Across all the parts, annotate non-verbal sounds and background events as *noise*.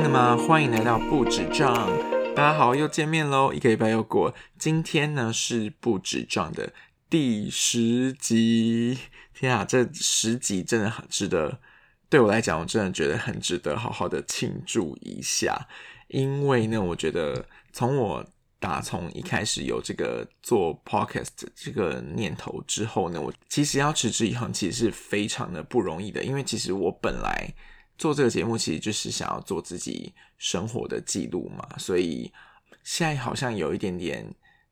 心了吗？欢迎来到不止账，大家好，又见面喽，一个礼拜又过，今天呢是不止账的第十集。天啊，这十集真的很值得，对我来讲，我真的觉得很值得好好的庆祝一下。因为呢，我觉得从我打从一开始有这个做 podcast 这个念头之后呢，我其实要持之以恒，其实是非常的不容易的。因为其实我本来做这个节目，其实就是想要做自己生活的记录嘛，所以现在好像有一点点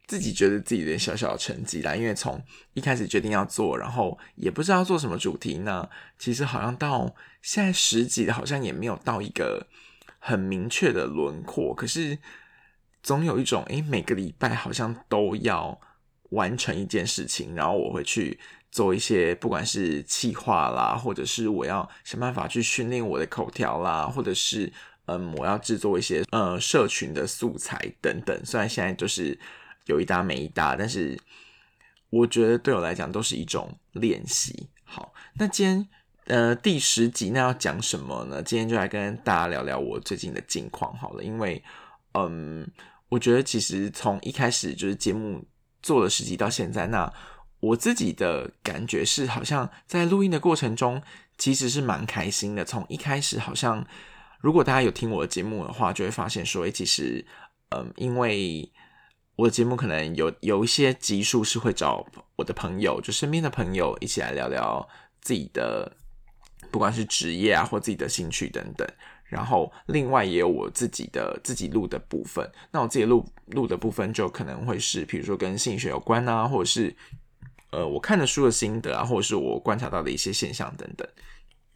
自己觉得自己的小小成绩啦。因为从一开始决定要做，然后也不知道做什么主题呢，其实好像到现在十集，好像也没有到一个很明确的轮廓，可是。总有一种，诶，每个礼拜好像都要完成一件事情，然后我会去做一些，不管是气化啦，或者是我要想办法去训练我的口条啦，或者是嗯，我要制作一些呃社群的素材等等。虽然现在就是有一搭没一搭，但是我觉得对我来讲都是一种练习。好，那今天呃第十集那要讲什么呢？今天就来跟大家聊聊我最近的近况好了，因为。嗯，我觉得其实从一开始就是节目做了十集到现在，那我自己的感觉是，好像在录音的过程中其实是蛮开心的。从一开始，好像如果大家有听我的节目的话，就会发现说，哎，其实，嗯，因为我的节目可能有有一些集数是会找我的朋友，就身边的朋友一起来聊聊自己的，不管是职业啊，或自己的兴趣等等。然后另外也有我自己的自己录的部分，那我自己录录的部分就可能会是，比如说跟心理学有关啊，或者是呃我看的书的心得啊，或者是我观察到的一些现象等等。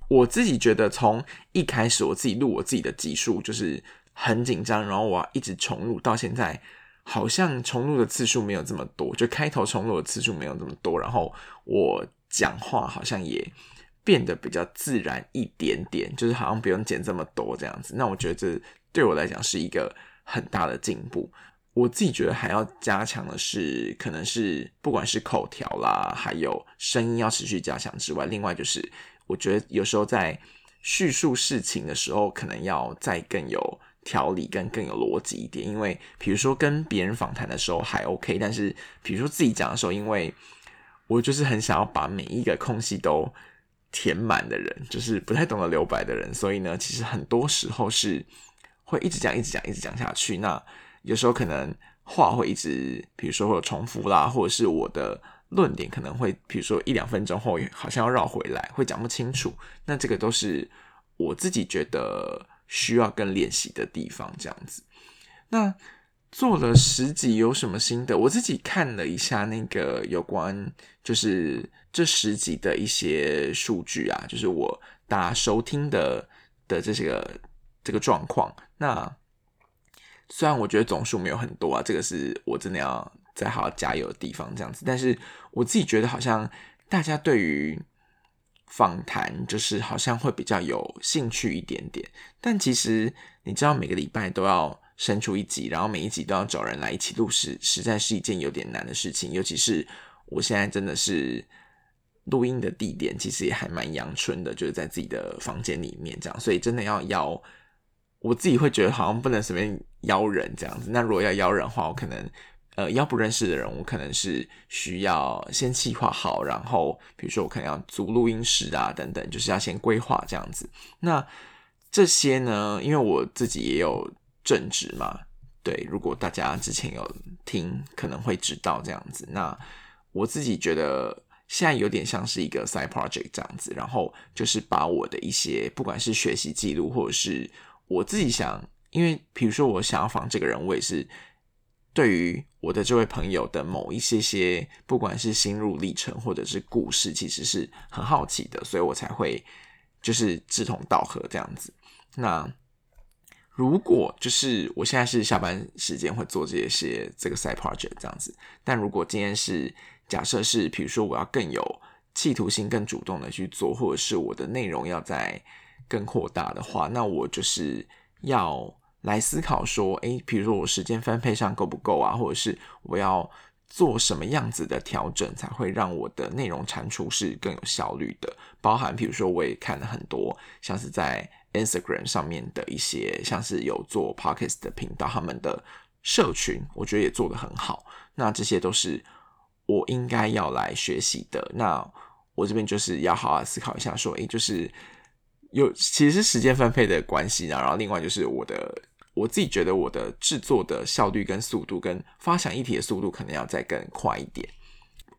我自己觉得从一开始我自己录我自己的集数就是很紧张，然后我要一直重录到现在，好像重录的次数没有这么多，就开头重录的次数没有这么多，然后我讲话好像也。变得比较自然一点点，就是好像不用剪这么多这样子。那我觉得这对我来讲是一个很大的进步。我自己觉得还要加强的是，可能是不管是口条啦，还有声音要持续加强之外，另外就是我觉得有时候在叙述事情的时候，可能要再更有条理，跟更有逻辑一点。因为比如说跟别人访谈的时候还 OK，但是比如说自己讲的时候，因为我就是很想要把每一个空隙都。填满的人就是不太懂得留白的人，所以呢，其实很多时候是会一直讲、一直讲、一直讲下去。那有时候可能话会一直，比如说会有重复啦，或者是我的论点可能会，比如说一两分钟后好像要绕回来，会讲不清楚。那这个都是我自己觉得需要更练习的地方，这样子。那做了十集有什么心得？我自己看了一下那个有关，就是这十集的一些数据啊，就是我大家收听的的这些个这个状况。那虽然我觉得总数没有很多啊，这个是我真的要再好好加油的地方，这样子。但是我自己觉得好像大家对于访谈就是好像会比较有兴趣一点点。但其实你知道，每个礼拜都要。生出一集，然后每一集都要找人来一起录，实实在是一件有点难的事情。尤其是我现在真的是录音的地点，其实也还蛮阳春的，就是在自己的房间里面这样。所以真的要邀，我自己会觉得好像不能随便邀人这样子。那如果要邀人的话，我可能呃邀不认识的人，我可能是需要先计划好，然后比如说我可能要租录音室啊等等，就是要先规划这样子。那这些呢，因为我自己也有。正职嘛，对，如果大家之前有听，可能会知道这样子。那我自己觉得现在有点像是一个 side project 这样子，然后就是把我的一些不管是学习记录，或者是我自己想，因为比如说我想要访这个人，我也是对于我的这位朋友的某一些些，不管是心路历程或者是故事，其实是很好奇的，所以我才会就是志同道合这样子。那如果就是我现在是下班时间会做这些这个 side project 这样子，但如果今天是假设是，比如说我要更有企图心、更主动的去做，或者是我的内容要在更扩大的话，那我就是要来思考说，诶，比如说我时间分配上够不够啊，或者是我要做什么样子的调整，才会让我的内容产出是更有效率的。包含比如说我也看了很多，像是在 Instagram 上面的一些像是有做 Podcast 的频道，他们的社群，我觉得也做得很好。那这些都是我应该要来学习的。那我这边就是要好好思考一下，说，诶，就是有其实是时间分配的关系然后另外就是我的我自己觉得我的制作的效率跟速度，跟发想议题的速度，可能要再更快一点。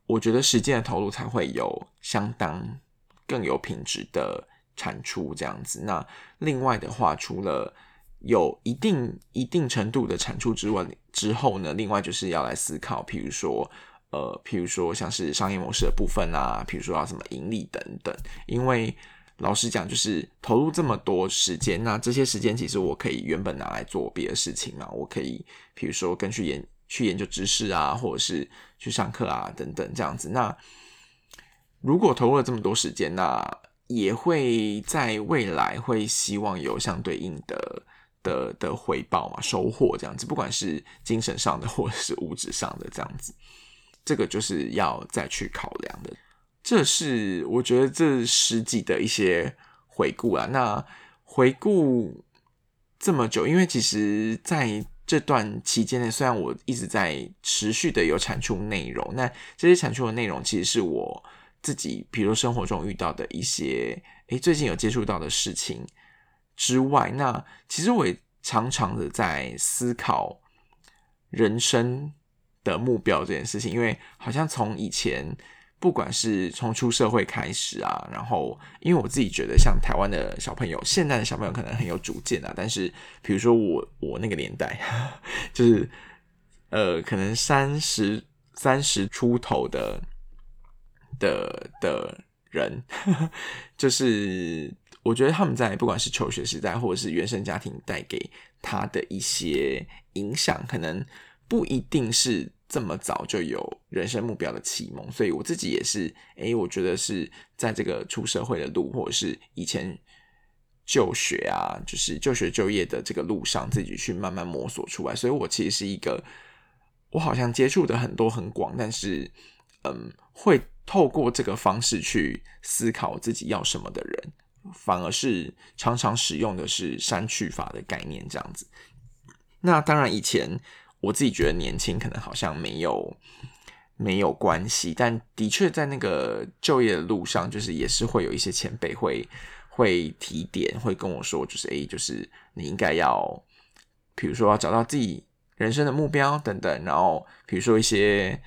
我觉得时间的投入才会有相当更有品质的产出这样子。那另外的话，除了有一定一定程度的产出之外，之后呢，另外就是要来思考，譬如说，呃，譬如说像是商业模式的部分啊，譬如说要什么盈利等等。因为老实讲，就是投入这么多时间，那这些时间其实我可以原本拿来做别的事情嘛，我可以比如说跟去研。去研究知识啊，或者是去上课啊，等等这样子。那如果投入了这么多时间，那也会在未来会希望有相对应的的的回报嘛，收获这样子。不管是精神上的，或者是物质上的这样子，这个就是要再去考量的。这是我觉得这十几的一些回顾啊。那回顾这么久，因为其实，在这段期间内，虽然我一直在持续的有产出内容，那这些产出的内容其实是我自己，比如生活中遇到的一些，诶，最近有接触到的事情之外，那其实我也常常的在思考人生的目标这件事情，因为好像从以前。不管是从出社会开始啊，然后因为我自己觉得，像台湾的小朋友，现在的小朋友可能很有主见啊。但是，比如说我我那个年代，*laughs* 就是呃，可能三十三十出头的的的人，*laughs* 就是我觉得他们在不管是求学时代，或者是原生家庭带给他的一些影响，可能不一定是。这么早就有人生目标的启蒙，所以我自己也是，诶，我觉得是在这个出社会的路，或者是以前就学啊，就是就学就业的这个路上，自己去慢慢摸索出来。所以我其实是一个，我好像接触的很多很广，但是，嗯，会透过这个方式去思考自己要什么的人，反而是常常使用的是删去法的概念这样子。那当然以前。我自己觉得年轻可能好像没有没有关系，但的确在那个就业的路上，就是也是会有一些前辈会会提点，会跟我说，就是诶，就是你应该要，比如说要找到自己人生的目标等等，然后比如说一些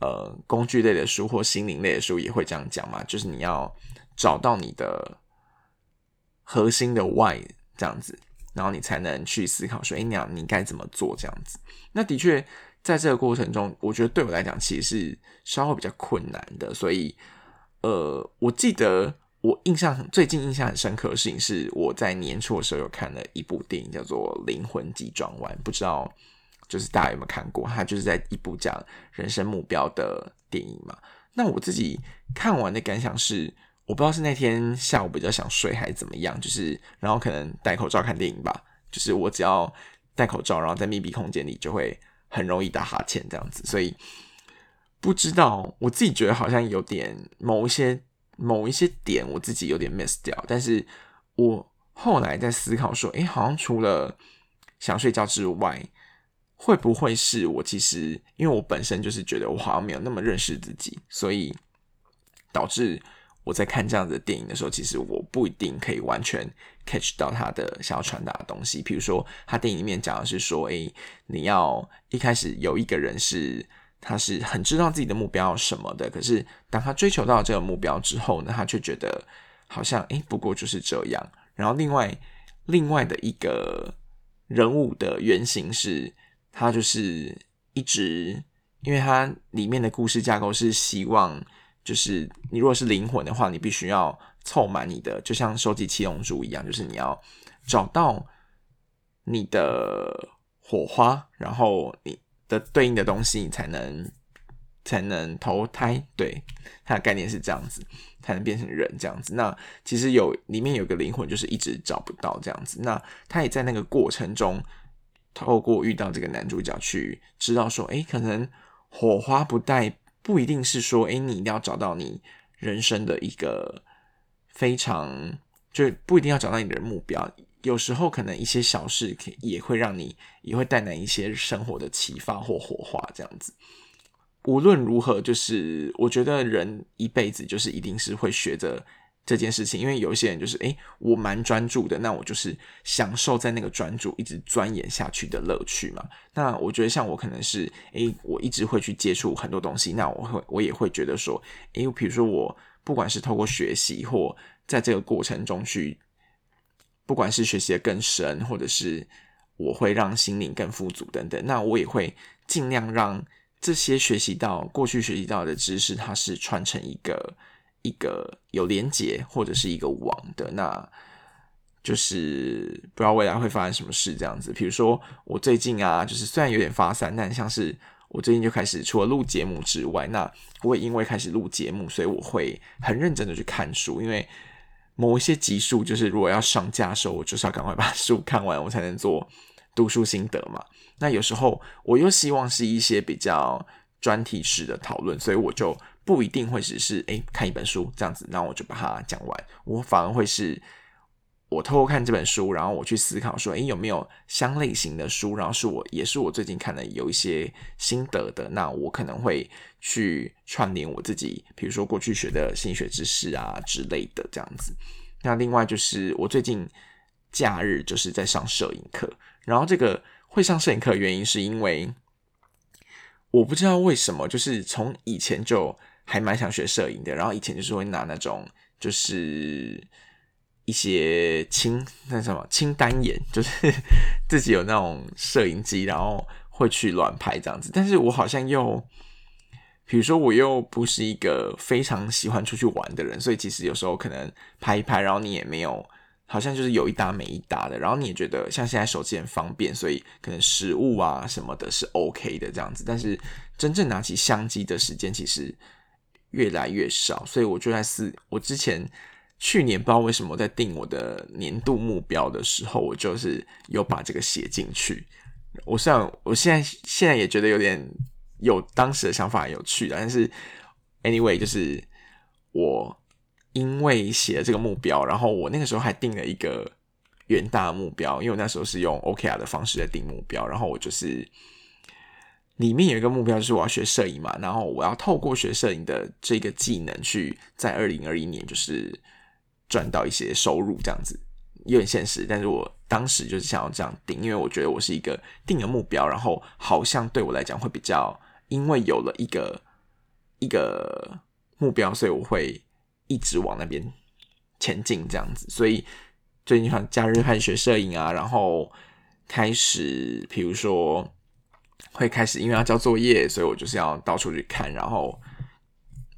呃工具类的书或心灵类的书也会这样讲嘛，就是你要找到你的核心的 why 这样子。然后你才能去思考说，哎，你你该怎么做这样子？那的确，在这个过程中，我觉得对我来讲，其实是稍微比较困难的。所以，呃，我记得我印象最近印象很深刻的事情，是我在年初的时候有看了一部电影，叫做《灵魂急转弯》，不知道就是大家有没有看过？它就是在一部讲人生目标的电影嘛。那我自己看完的感想是。我不知道是那天下午比较想睡还是怎么样，就是然后可能戴口罩看电影吧。就是我只要戴口罩，然后在密闭空间里就会很容易打哈欠这样子。所以不知道我自己觉得好像有点某一些某一些点我自己有点 miss 掉。但是我后来在思考说，哎，好像除了想睡觉之外，会不会是我其实因为我本身就是觉得我好像没有那么认识自己，所以导致。我在看这样子的电影的时候，其实我不一定可以完全 catch 到他的想要传达的东西。比如说，他电影里面讲的是说，诶，你要一开始有一个人是他是很知道自己的目标什么的，可是当他追求到这个目标之后呢，他却觉得好像诶，不过就是这样。然后另外另外的一个人物的原型是，他就是一直，因为他里面的故事架构是希望。就是你如果是灵魂的话，你必须要凑满你的，就像收集七龙珠一样，就是你要找到你的火花，然后你的对应的东西，你才能才能投胎。对，它的概念是这样子，才能变成人这样子。那其实有里面有个灵魂，就是一直找不到这样子。那他也在那个过程中，透过遇到这个男主角去知道说，哎，可能火花不带。不一定是说，哎，你一定要找到你人生的一个非常就不一定要找到你的目标，有时候可能一些小事也会让你也会带来一些生活的启发或火花，这样子。无论如何，就是我觉得人一辈子就是一定是会学着这件事情，因为有一些人就是诶，我蛮专注的，那我就是享受在那个专注一直钻研下去的乐趣嘛。那我觉得像我可能是诶，我一直会去接触很多东西，那我会我也会觉得说，诶，比如说我不管是透过学习或在这个过程中去，不管是学习的更深，或者是我会让心灵更富足等等，那我也会尽量让。这些学习到过去学习到的知识，它是串成一个一个有连结或者是一个网的，那就是不知道未来会发生什么事这样子。比如说我最近啊，就是虽然有点发散，但像是我最近就开始除了录节目之外，那我也因为开始录节目，所以我会很认真的去看书，因为某一些集数就是如果要上架的时候，我就是要赶快把书看完，我才能做读书心得嘛。那有时候我又希望是一些比较专题式的讨论，所以我就不一定会只是诶看一本书这样子，然后我就把它讲完。我反而会是，我透过看这本书，然后我去思考说，诶有没有相类型的书，然后是我也是我最近看的有一些心得的，那我可能会去串联我自己，比如说过去学的心理学知识啊之类的这样子。那另外就是我最近假日就是在上摄影课，然后这个。会上摄影课原因是因为我不知道为什么，就是从以前就还蛮想学摄影的。然后以前就是会拿那种就是一些清那什么清单眼，就是 *laughs* 自己有那种摄影机，然后会去乱拍这样子。但是我好像又，比如说我又不是一个非常喜欢出去玩的人，所以其实有时候可能拍一拍，然后你也没有。好像就是有一搭没一搭的，然后你也觉得像现在手机很方便，所以可能食物啊什么的是 OK 的这样子。但是真正拿起相机的时间其实越来越少，所以我就在思，我之前去年不知道为什么在定我的年度目标的时候，我就是有把这个写进去。我虽然我现在现在也觉得有点有当时的想法有趣，但是 anyway 就是我。因为写了这个目标，然后我那个时候还定了一个远大的目标，因为我那时候是用 OKR 的方式在定目标，然后我就是里面有一个目标，就是我要学摄影嘛，然后我要透过学摄影的这个技能，去在二零二一年就是赚到一些收入，这样子有点现实，但是我当时就是想要这样定，因为我觉得我是一个定了目标，然后好像对我来讲会比较，因为有了一个一个目标，所以我会。一直往那边前进，这样子，所以最近像假日开始学摄影啊，然后开始，比如说会开始因为要交作业，所以我就是要到处去看，然后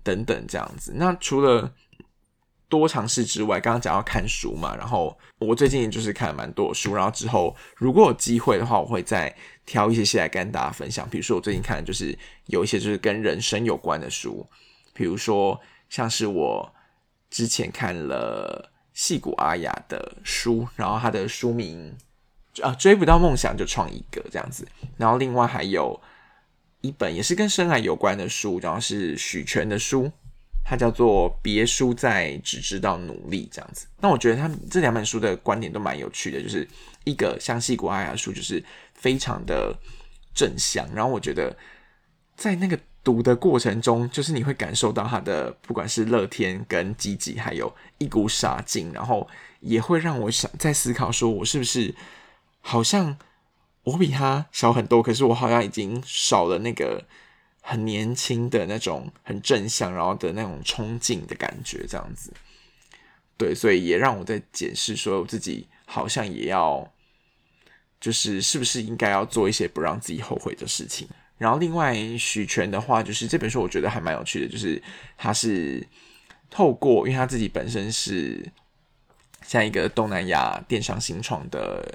等等这样子。那除了多尝试之外，刚刚讲要看书嘛，然后我最近就是看了蛮多书，然后之后如果有机会的话，我会再挑一些些来跟大家分享。比如说我最近看的就是有一些就是跟人生有关的书，比如说像是我。之前看了戏骨阿雅的书，然后他的书名啊追不到梦想就创一个这样子，然后另外还有一本也是跟深爱有关的书，然后是许权的书，它叫做别输在只知道努力这样子。那我觉得他这两本书的观点都蛮有趣的，就是一个像戏骨阿雅的书就是非常的正向，然后我觉得在那个。读的过程中，就是你会感受到他的不管是乐天跟积极，还有一股傻劲，然后也会让我想在思考，说我是不是好像我比他小很多，可是我好像已经少了那个很年轻的那种很正向，然后的那种冲劲的感觉，这样子。对，所以也让我在检视，说我自己好像也要，就是是不是应该要做一些不让自己后悔的事情。然后另外许权的话，就是这本书我觉得还蛮有趣的，就是他是透过，因为他自己本身是像一个东南亚电商新创的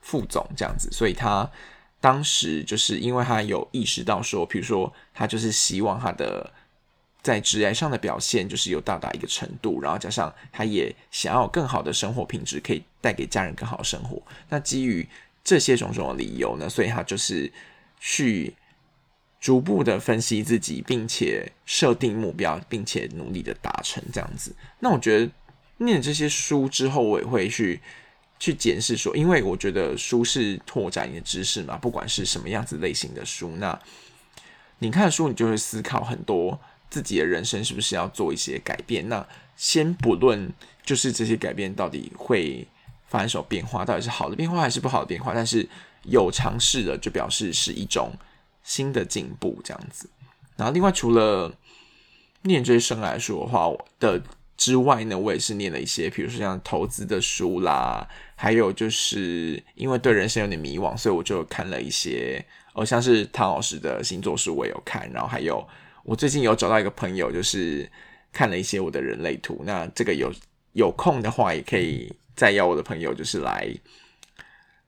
副总这样子，所以他当时就是因为他有意识到说，比如说他就是希望他的在职业上的表现就是有到达一个程度，然后加上他也想要更好的生活品质，可以带给家人更好的生活。那基于这些种种的理由呢，所以他就是去。逐步的分析自己，并且设定目标，并且努力的达成这样子。那我觉得念这些书之后，我也会去去检视说，因为我觉得书是拓展你的知识嘛，不管是什么样子类型的书，那你看书，你就会思考很多自己的人生是不是要做一些改变。那先不论就是这些改变到底会发生什么变化，到底是好的变化还是不好的变化，但是有尝试的，就表示是一种新的进步，这样子。然后另外除了念这些生来说的话的。之外呢，我也是念了一些，比如说像投资的书啦，还有就是因为对人生有点迷惘，所以我就看了一些，哦，像是唐老师的星座书我有看，然后还有我最近有找到一个朋友，就是看了一些我的人类图，那这个有有空的话，也可以再邀我的朋友，就是来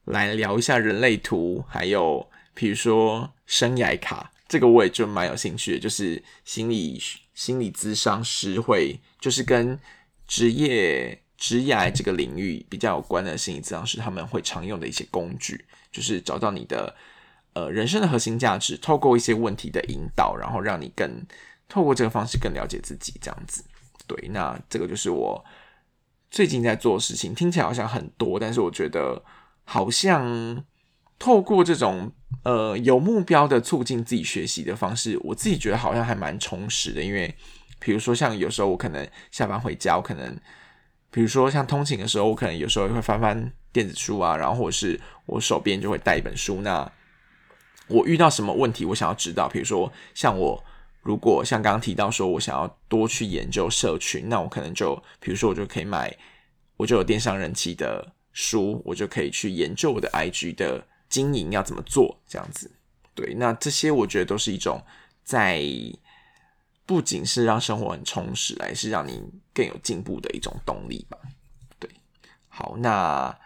来聊一下人类图，还有比如说生涯卡，这个我也就蛮有兴趣的，就是心理。心理咨商师会就是跟职业职业这个领域比较有关的心理咨商师，他们会常用的一些工具，就是找到你的呃人生的核心价值，透过一些问题的引导，然后让你更透过这个方式更了解自己，这样子。对，那这个就是我最近在做的事情，听起来好像很多，但是我觉得好像。透过这种呃有目标的促进自己学习的方式，我自己觉得好像还蛮充实的。因为比如说像有时候我可能下班回家，我可能比如说像通勤的时候，我可能有时候会翻翻电子书啊，然后或者是我手边就会带一本书。那我遇到什么问题，我想要知道，比如说像我如果像刚刚提到说我想要多去研究社群，那我可能就比如说我就可以买，我就有电商人气的书，我就可以去研究我的 IG 的。*laughs* 经营要怎么做？这样子，对，那这些我觉得都是一种在不仅是让生活很充实，还是让你更有进步的一种动力吧。对，好，那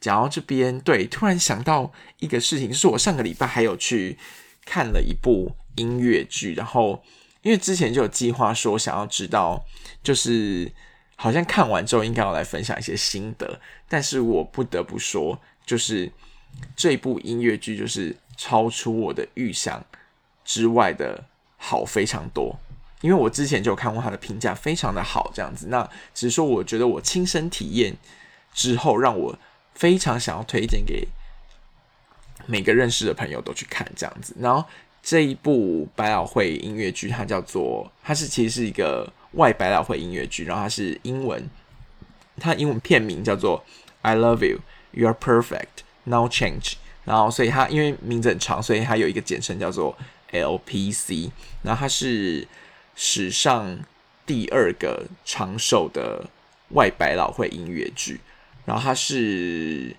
讲到这边，对，突然想到一个事情，是我上个礼拜还有去看了一部音乐剧，然后因为之前就有计划说想要知道，就是好像看完之后应该要来分享一些心得，但是我不得不说，就是。这部音乐剧就是超出我的预想之外的好非常多，因为我之前就有看过他的评价，非常的好，这样子。那只是说，我觉得我亲身体验之后，让我非常想要推荐给每个认识的朋友都去看这样子。然后这一部百老汇音乐剧，它叫做，它是其实是一个外百老汇音乐剧，然后它是英文，它英文片名叫做《I Love You, You Are Perfect》。No change，然后所以它因为名字很长，所以它有一个简称叫做 LPC。然后它是史上第二个长寿的外百老汇音乐剧。然后它是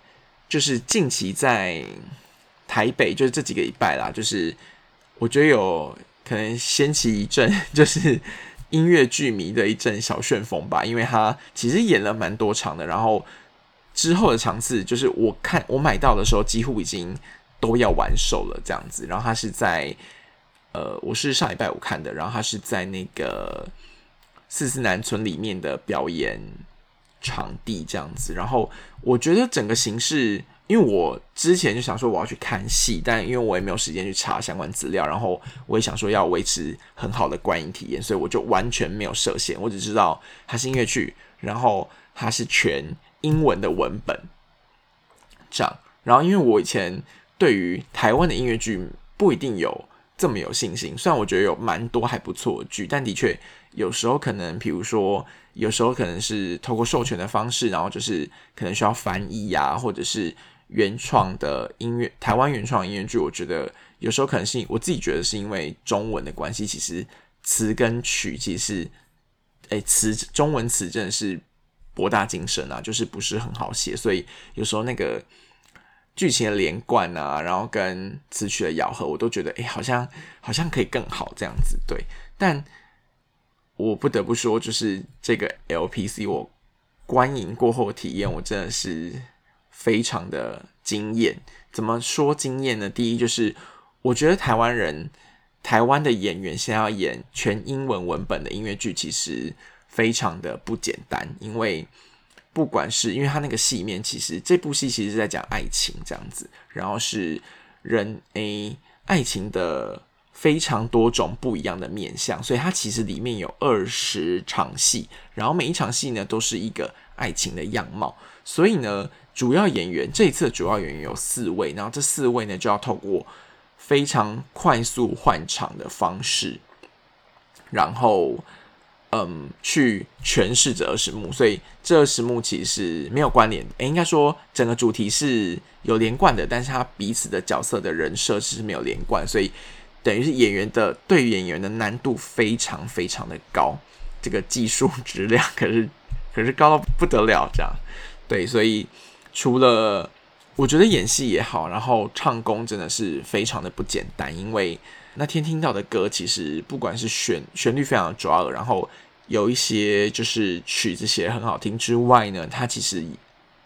就是近期在台北，就是这几个礼拜啦，就是我觉得有可能掀起一阵就是音乐剧迷的一阵小旋风吧，因为它其实演了蛮多场的，然后。之后的场次就是我看我买到的时候几乎已经都要完售了这样子，然后他是在呃我是上礼拜五看的，然后他是在那个四四南村里面的表演场地这样子，然后我觉得整个形式，因为我之前就想说我要去看戏，但因为我也没有时间去查相关资料，然后我也想说要维持很好的观影体验，所以我就完全没有设限，我只知道它是音乐剧，然后它是全。英文的文本，这样。然后，因为我以前对于台湾的音乐剧不一定有这么有信心，虽然我觉得有蛮多还不错的剧，但的确有时候可能，比如说，有时候可能是透过授权的方式，然后就是可能需要翻译呀，或者是原创的音乐，台湾原创音乐剧，我觉得有时候可能是我自己觉得是因为中文的关系，其实词跟曲其实，哎，词中文词真的是。博大精深啊，就是不是很好写，所以有时候那个剧情的连贯啊，然后跟词曲的咬合，我都觉得哎，好像好像可以更好这样子。对，但我不得不说，就是这个 LPC 我观影过后体验，我真的是非常的惊艳。怎么说惊艳呢？第一就是我觉得台湾人、台湾的演员想要演全英文文本的音乐剧，其实。非常的不简单，因为不管是因为他那个戏面，其实这部戏其实是在讲爱情这样子，然后是人诶爱情的非常多种不一样的面相，所以它其实里面有二十场戏，然后每一场戏呢都是一个爱情的样貌，所以呢，主要演员这一次主要演员有四位，然后这四位呢就要透过非常快速换场的方式，然后。嗯，去诠释这二十幕，所以这二十幕其实没有关联。诶，应该说整个主题是有连贯的，但是它彼此的角色的人设是没有连贯，所以等于是演员的对演员的难度非常非常的高，这个技术质量可是可是高到不得了，这样对，所以除了我觉得演戏也好，然后唱功真的是非常的不简单，因为。那天听到的歌，其实不管是旋旋律非常的抓耳，然后有一些就是曲子写的很好听之外呢，它其实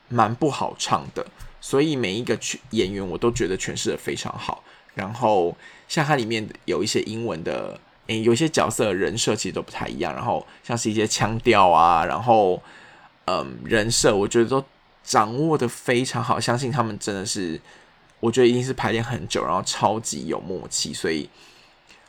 蛮不好唱的。所以每一个曲演员我都觉得诠释的非常好。然后像它里面有一些英文的，诶，有些角色人设其实都不太一样。然后像是一些腔调啊，然后嗯人设，我觉得都掌握的非常好。相信他们真的是。我觉得一定是排练很久，然后超级有默契，所以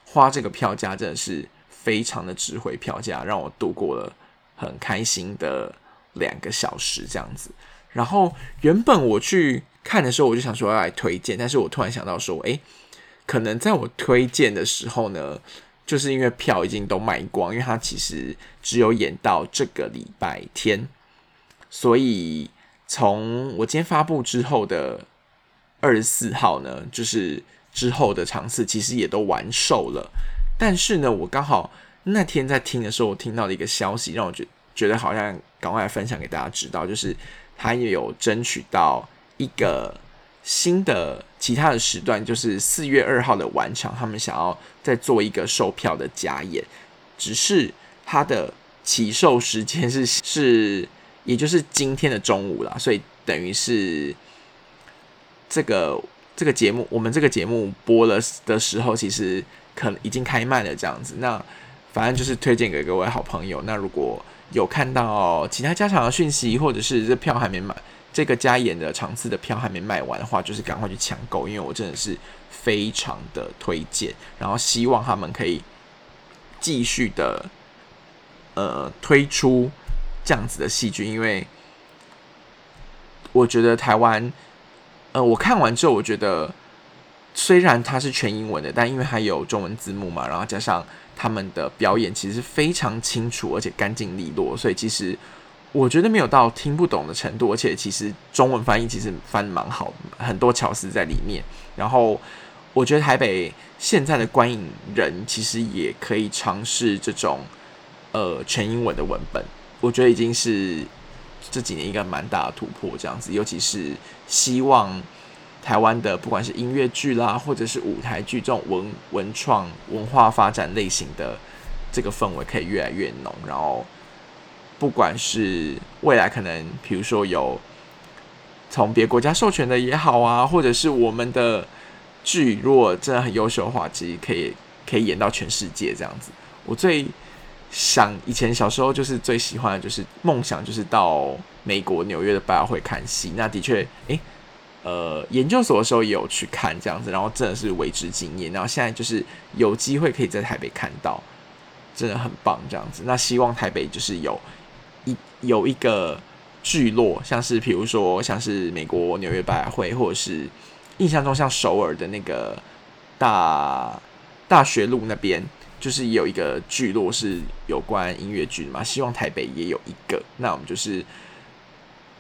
花这个票价真的是非常的值回票价，让我度过了很开心的两个小时这样子。然后原本我去看的时候，我就想说要来推荐，但是我突然想到说，诶，可能在我推荐的时候呢，就是因为票已经都卖光，因为它其实只有演到这个礼拜天，所以从我今天发布之后的。二十四号呢，就是之后的场次其实也都完售了，但是呢，我刚好那天在听的时候，我听到了一个消息，让我觉觉得好像赶快来分享给大家知道，就是他也有争取到一个新的其他的时段，就是四月二号的晚场，他们想要再做一个售票的加演，只是他的起售时间是是也就是今天的中午啦，所以等于是。这个这个节目，我们这个节目播了的时候，其实可能已经开卖了这样子。那反正就是推荐给各位好朋友。那如果有看到其他加场的讯息，或者是这票还没买，这个加演的场次的票还没卖完的话，就是赶快去抢购，因为我真的是非常的推荐。然后希望他们可以继续的呃推出这样子的戏剧，因为我觉得台湾。呃，我看完之后，我觉得虽然它是全英文的，但因为它有中文字幕嘛，然后加上他们的表演其实非常清楚，而且干净利落，所以其实我觉得没有到听不懂的程度，而且其实中文翻译其实翻蛮好，很多巧思在里面。然后我觉得台北现在的观影人其实也可以尝试这种呃全英文的文本，我觉得已经是。这几年一个蛮大的突破，这样子，尤其是希望台湾的不管是音乐剧啦，或者是舞台剧这种文文创文化发展类型的这个氛围可以越来越浓。然后，不管是未来可能，比如说有从别国家授权的也好啊，或者是我们的剧如果真的很优秀的话，其实可以可以演到全世界这样子。我最。想以前小时候就是最喜欢的就是梦想，就是到美国纽约的百老汇看戏。那的确，诶，呃，研究所的时候也有去看这样子，然后真的是为之惊艳。然后现在就是有机会可以在台北看到，真的很棒这样子。那希望台北就是有一有一个聚落，像是比如说像是美国纽约百老汇，或者是印象中像首尔的那个大大学路那边。就是有一个聚落是有关音乐剧的嘛，希望台北也有一个。那我们就是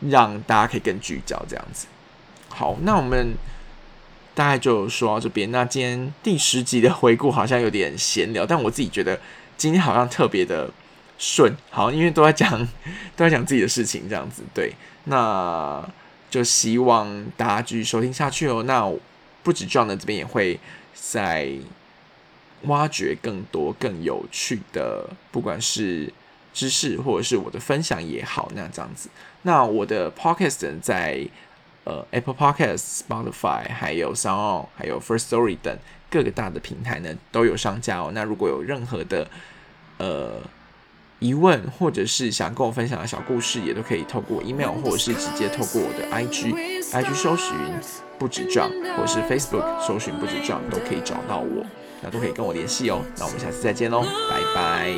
让大家可以更聚焦这样子。好，那我们大概就说到这边。那今天第十集的回顾好像有点闲聊，但我自己觉得今天好像特别的顺，好，因为都在讲 *laughs* 都在讲自己的事情这样子。对，那就希望大家继续收听下去哦。那不止 John 的这边也会在。挖掘更多更有趣的，不管是知识或者是我的分享也好，那这样子。那我的 podcast 在呃 Apple Podcast、Spotify、还有 Sound、还有 First Story 等各个大的平台呢都有上架哦。那如果有任何的呃疑问，或者是想跟我分享的小故事，也都可以透过 email 或者是直接透过我的 IG，IG 搜寻不止撞，或是 Facebook 搜寻不止撞，都可以找到我。那都可以跟我联系哦。那我们下次再见喽，拜拜。